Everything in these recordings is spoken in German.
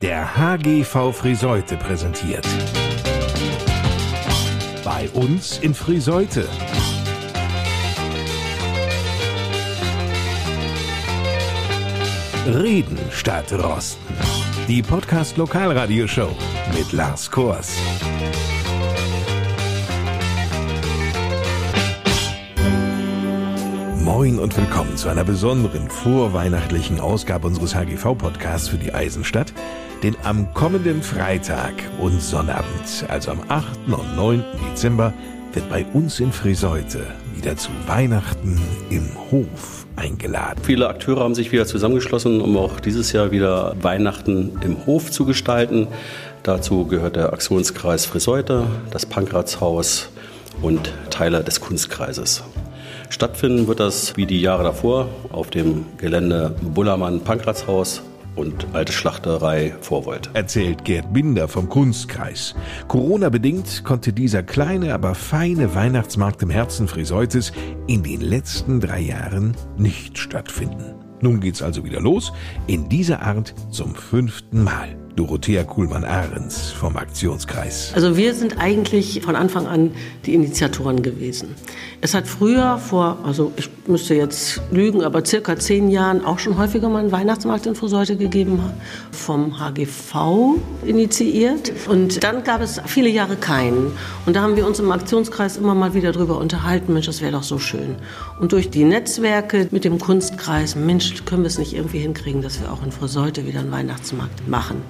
Der HGV Friseute präsentiert. Bei uns in Friseute. Reden statt Rosten. Die Podcast Lokalradioshow mit Lars Kors. Moin und willkommen zu einer besonderen vorweihnachtlichen Ausgabe unseres HGV-Podcasts für die Eisenstadt, denn am kommenden Freitag und Sonnabend, also am 8. und 9. Dezember, wird bei uns in Friseute wieder zu Weihnachten im Hof eingeladen. Viele Akteure haben sich wieder zusammengeschlossen, um auch dieses Jahr wieder Weihnachten im Hof zu gestalten. Dazu gehört der Aktionskreis Friseute, das Pankratshaus und Teile des Kunstkreises. Stattfinden wird das wie die Jahre davor auf dem Gelände Bullermann-Pankratshaus und Alte Schlachterei Vorwold. Erzählt Gerd Binder vom Kunstkreis. Corona-bedingt konnte dieser kleine, aber feine Weihnachtsmarkt im Herzen Friseutes in den letzten drei Jahren nicht stattfinden. Nun geht's also wieder los, in dieser Art zum fünften Mal. Dorothea Kuhlmann-Ahrens vom Aktionskreis. Also wir sind eigentlich von Anfang an die Initiatoren gewesen. Es hat früher vor, also ich müsste jetzt lügen, aber circa zehn Jahren auch schon häufiger mal einen Weihnachtsmarkt in Froseute gegeben, vom HGV initiiert. Und dann gab es viele Jahre keinen. Und da haben wir uns im Aktionskreis immer mal wieder drüber unterhalten, Mensch, das wäre doch so schön. Und durch die Netzwerke mit dem Kunstkreis, Mensch, können wir es nicht irgendwie hinkriegen, dass wir auch in Froseute wieder einen Weihnachtsmarkt machen.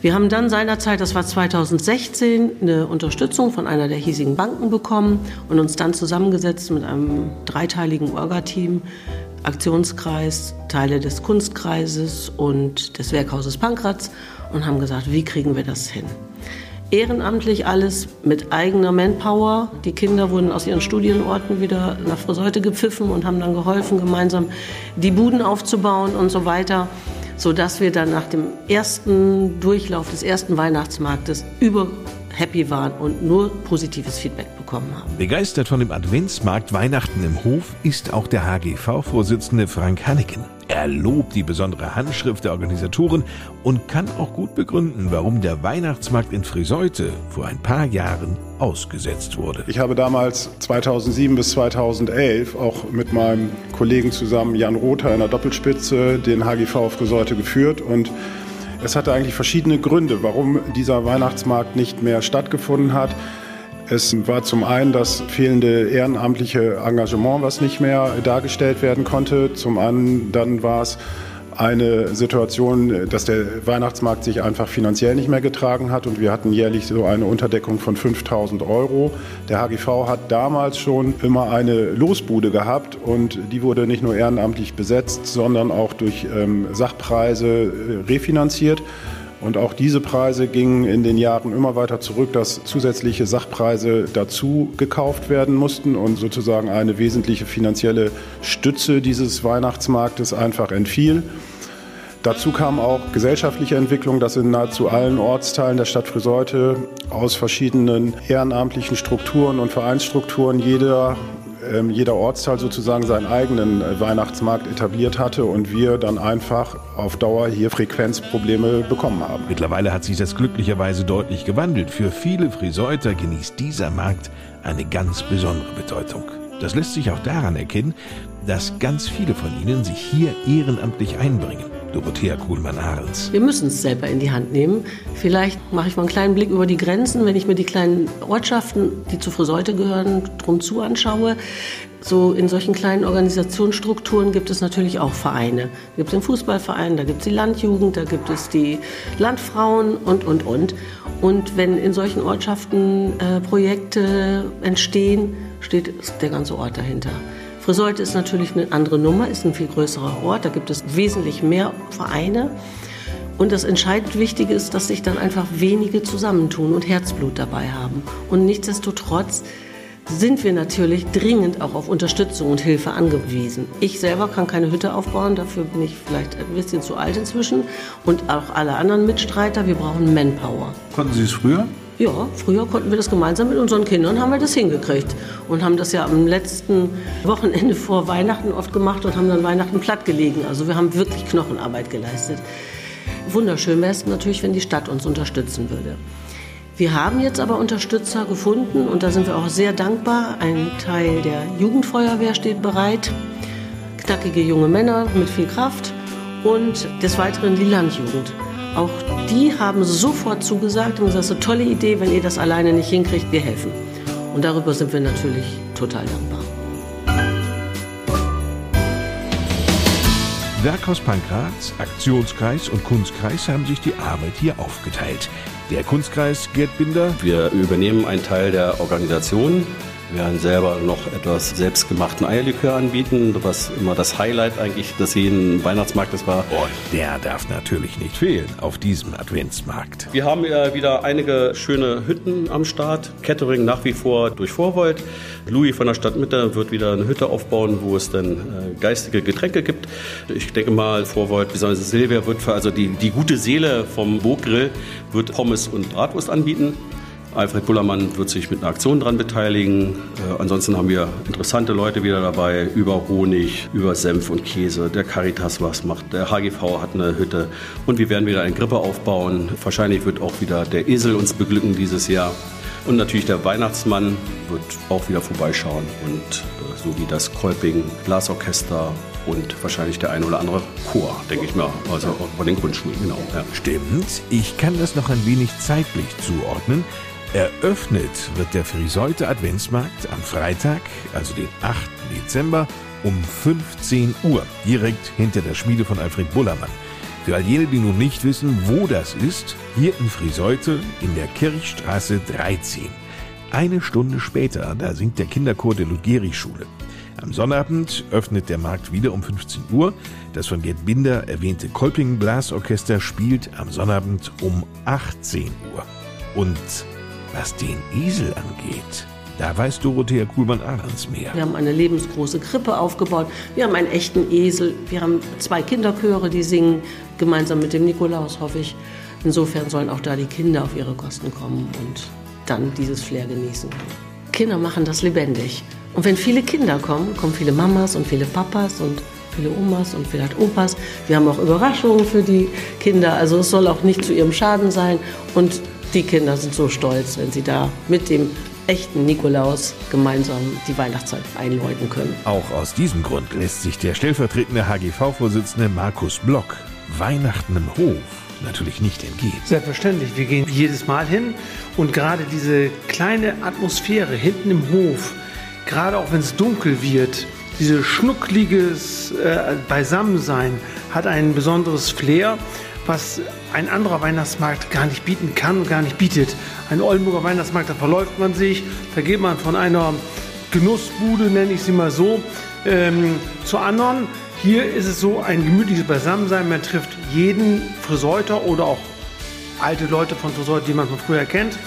Wir haben dann seinerzeit, das war 2016, eine Unterstützung von einer der hiesigen Banken bekommen und uns dann zusammengesetzt mit einem dreiteiligen Orga-Team, Aktionskreis, Teile des Kunstkreises und des Werkhauses Pankratz und haben gesagt, wie kriegen wir das hin? Ehrenamtlich alles mit eigener Manpower. Die Kinder wurden aus ihren Studienorten wieder nach Froseute gepfiffen und haben dann geholfen, gemeinsam die Buden aufzubauen und so weiter sodass wir dann nach dem ersten Durchlauf des ersten Weihnachtsmarktes über happy waren und nur positives Feedback bekommen haben. Begeistert von dem Adventsmarkt Weihnachten im Hof ist auch der HGV-Vorsitzende Frank Hanneken. Er lobt die besondere Handschrift der Organisatoren und kann auch gut begründen, warum der Weihnachtsmarkt in Friseute vor ein paar Jahren ausgesetzt wurde. Ich habe damals 2007 bis 2011 auch mit meinem Kollegen zusammen Jan Rother in der Doppelspitze den HGV Friseute geführt und es hatte eigentlich verschiedene Gründe, warum dieser Weihnachtsmarkt nicht mehr stattgefunden hat. Es war zum einen das fehlende ehrenamtliche Engagement, was nicht mehr dargestellt werden konnte. Zum anderen war es eine Situation, dass der Weihnachtsmarkt sich einfach finanziell nicht mehr getragen hat und wir hatten jährlich so eine Unterdeckung von 5000 Euro. Der HGV hat damals schon immer eine Losbude gehabt und die wurde nicht nur ehrenamtlich besetzt, sondern auch durch ähm, Sachpreise äh, refinanziert. Und auch diese Preise gingen in den Jahren immer weiter zurück, dass zusätzliche Sachpreise dazu gekauft werden mussten und sozusagen eine wesentliche finanzielle Stütze dieses Weihnachtsmarktes einfach entfiel. Dazu kam auch gesellschaftliche Entwicklung, dass in nahezu allen Ortsteilen der Stadt Friseute aus verschiedenen ehrenamtlichen Strukturen und Vereinsstrukturen jeder ähm, jeder Ortsteil sozusagen seinen eigenen äh, Weihnachtsmarkt etabliert hatte und wir dann einfach auf Dauer hier Frequenzprobleme bekommen haben. Mittlerweile hat sich das glücklicherweise deutlich gewandelt. Für viele Friseuter genießt dieser Markt eine ganz besondere Bedeutung. Das lässt sich auch daran erkennen, dass ganz viele von ihnen sich hier ehrenamtlich einbringen. Dorothea Kuhlmann-Ahrens. Wir müssen es selber in die Hand nehmen. Vielleicht mache ich mal einen kleinen Blick über die Grenzen, wenn ich mir die kleinen Ortschaften, die zu Friseute gehören, drum zu anschaue. So in solchen kleinen Organisationsstrukturen gibt es natürlich auch Vereine. Da gibt es den Fußballverein, da gibt es die Landjugend, da gibt es die Landfrauen und, und, und. Und wenn in solchen Ortschaften äh, Projekte entstehen, steht der ganze Ort dahinter. Friseute ist natürlich eine andere Nummer, ist ein viel größerer Ort, da gibt es wesentlich mehr Vereine. Und das entscheidend Wichtige ist, dass sich dann einfach wenige zusammentun und Herzblut dabei haben. Und nichtsdestotrotz sind wir natürlich dringend auch auf Unterstützung und Hilfe angewiesen. Ich selber kann keine Hütte aufbauen, dafür bin ich vielleicht ein bisschen zu alt inzwischen. Und auch alle anderen Mitstreiter, wir brauchen Manpower. Konnten Sie es früher? Ja, früher konnten wir das gemeinsam mit unseren Kindern, haben wir das hingekriegt. Und haben das ja am letzten Wochenende vor Weihnachten oft gemacht und haben dann Weihnachten platt gelegen. Also wir haben wirklich Knochenarbeit geleistet. wunderschön wäre es natürlich, wenn die Stadt uns unterstützen würde. Wir haben jetzt aber Unterstützer gefunden und da sind wir auch sehr dankbar. Ein Teil der Jugendfeuerwehr steht bereit, knackige junge Männer mit viel Kraft und des Weiteren die Landjugend. Auch die haben sofort zugesagt und gesagt, das ist eine tolle Idee, wenn ihr das alleine nicht hinkriegt, wir helfen. Und darüber sind wir natürlich total dankbar. Werkhaus Pankraz, Aktionskreis und Kunstkreis haben sich die Arbeit hier aufgeteilt. Der Kunstkreis Gerd Binder. Wir übernehmen einen Teil der Organisation. Wir werden selber noch etwas selbstgemachten Eierlikör anbieten, was immer das Highlight eigentlich des jeden Weihnachtsmarktes war. Und der darf natürlich nicht fehlen auf diesem Adventsmarkt. Wir haben ja wieder einige schöne Hütten am Start. Kettering nach wie vor durch Vorwold. Louis von der Stadtmitte wird wieder eine Hütte aufbauen, wo es dann äh, geistige Getränke gibt. Ich denke mal, Vorwold, besonders Silvia wird für also die, die gute Seele vom Burggrill wird Pommes und Bratwurst anbieten. Alfred Bullermann wird sich mit einer Aktion daran beteiligen. Äh, ansonsten haben wir interessante Leute wieder dabei, über Honig, über Senf und Käse. Der Caritas was macht, der HGV hat eine Hütte und wir werden wieder eine Grippe aufbauen. Wahrscheinlich wird auch wieder der Esel uns beglücken dieses Jahr. Und natürlich der Weihnachtsmann wird auch wieder vorbeischauen und äh, so wie das Kolping Blasorchester und wahrscheinlich der ein oder andere Chor, denke ich mal, also von den Grundschulen, genau. Ja. Stimmt, ich kann das noch ein wenig zeitlich zuordnen. Eröffnet wird der Friseute Adventsmarkt am Freitag, also den 8. Dezember, um 15 Uhr, direkt hinter der Schmiede von Alfred Bullermann. Für all jene, die nun nicht wissen, wo das ist, hier in Friseute in der Kirchstraße 13. Eine Stunde später, da singt der Kinderchor der Ludgeri-Schule. Am Sonnabend öffnet der Markt wieder um 15 Uhr. Das von Gerd Binder erwähnte Kolping Blasorchester spielt am Sonnabend um 18 Uhr. Und was den Esel angeht, da weiß Dorothea Kuhlmann-Ahrens mehr. Wir haben eine lebensgroße Krippe aufgebaut. Wir haben einen echten Esel. Wir haben zwei Kinderchöre, die singen gemeinsam mit dem Nikolaus, hoffe ich. Insofern sollen auch da die Kinder auf ihre Kosten kommen und dann dieses Flair genießen. Kinder machen das lebendig. Und wenn viele Kinder kommen, kommen viele Mamas und viele Papas und viele Omas und vielleicht Opas. Wir haben auch Überraschungen für die Kinder. Also es soll auch nicht zu ihrem Schaden sein. Und die Kinder sind so stolz, wenn sie da mit dem echten Nikolaus gemeinsam die Weihnachtszeit einläuten können. Auch aus diesem Grund lässt sich der stellvertretende HGV-Vorsitzende Markus Block Weihnachten im Hof natürlich nicht entgehen. Selbstverständlich, wir gehen jedes Mal hin und gerade diese kleine Atmosphäre hinten im Hof, gerade auch wenn es dunkel wird, dieses schnuckliges äh, Beisammensein hat ein besonderes Flair was ein anderer Weihnachtsmarkt gar nicht bieten kann und gar nicht bietet. Ein Oldenburger Weihnachtsmarkt, da verläuft man sich, da geht man von einer Genussbude, nenne ich sie mal so, ähm, zur anderen. Hier ist es so ein gemütliches Beisammensein. Man trifft jeden Friseuter oder auch alte Leute von Friseuter, die man von früher kennt.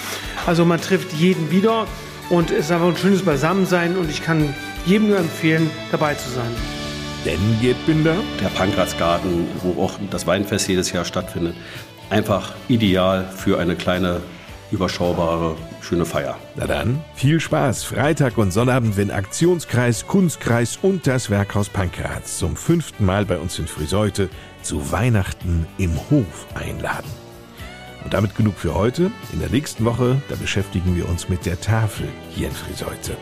Also man trifft jeden wieder und es ist einfach ein schönes Beisammensein und ich kann jedem nur empfehlen, dabei zu sein. Denn Gerd Binder? Der Pankratzgarten, wo auch das Weinfest jedes Jahr stattfindet, einfach ideal für eine kleine, überschaubare, schöne Feier. Na dann, viel Spaß Freitag und Sonnabend, wenn Aktionskreis, Kunstkreis und das Werkhaus Pankraz zum fünften Mal bei uns in Friseute zu Weihnachten im Hof einladen. Und damit genug für heute. In der nächsten Woche, da beschäftigen wir uns mit der Tafel hier in Friseute.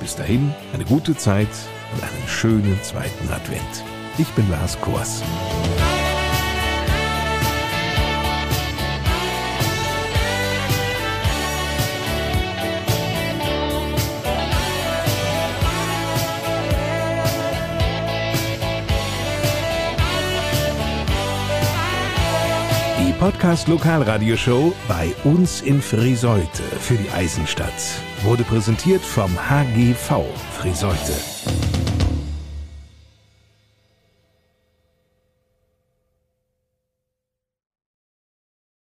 Bis dahin, eine gute Zeit und einen schönen zweiten Advent. Ich bin Lars Kors. Die Podcast Lokalradioshow bei uns in Friseute für die Eisenstadt wurde präsentiert vom HGV Friseute.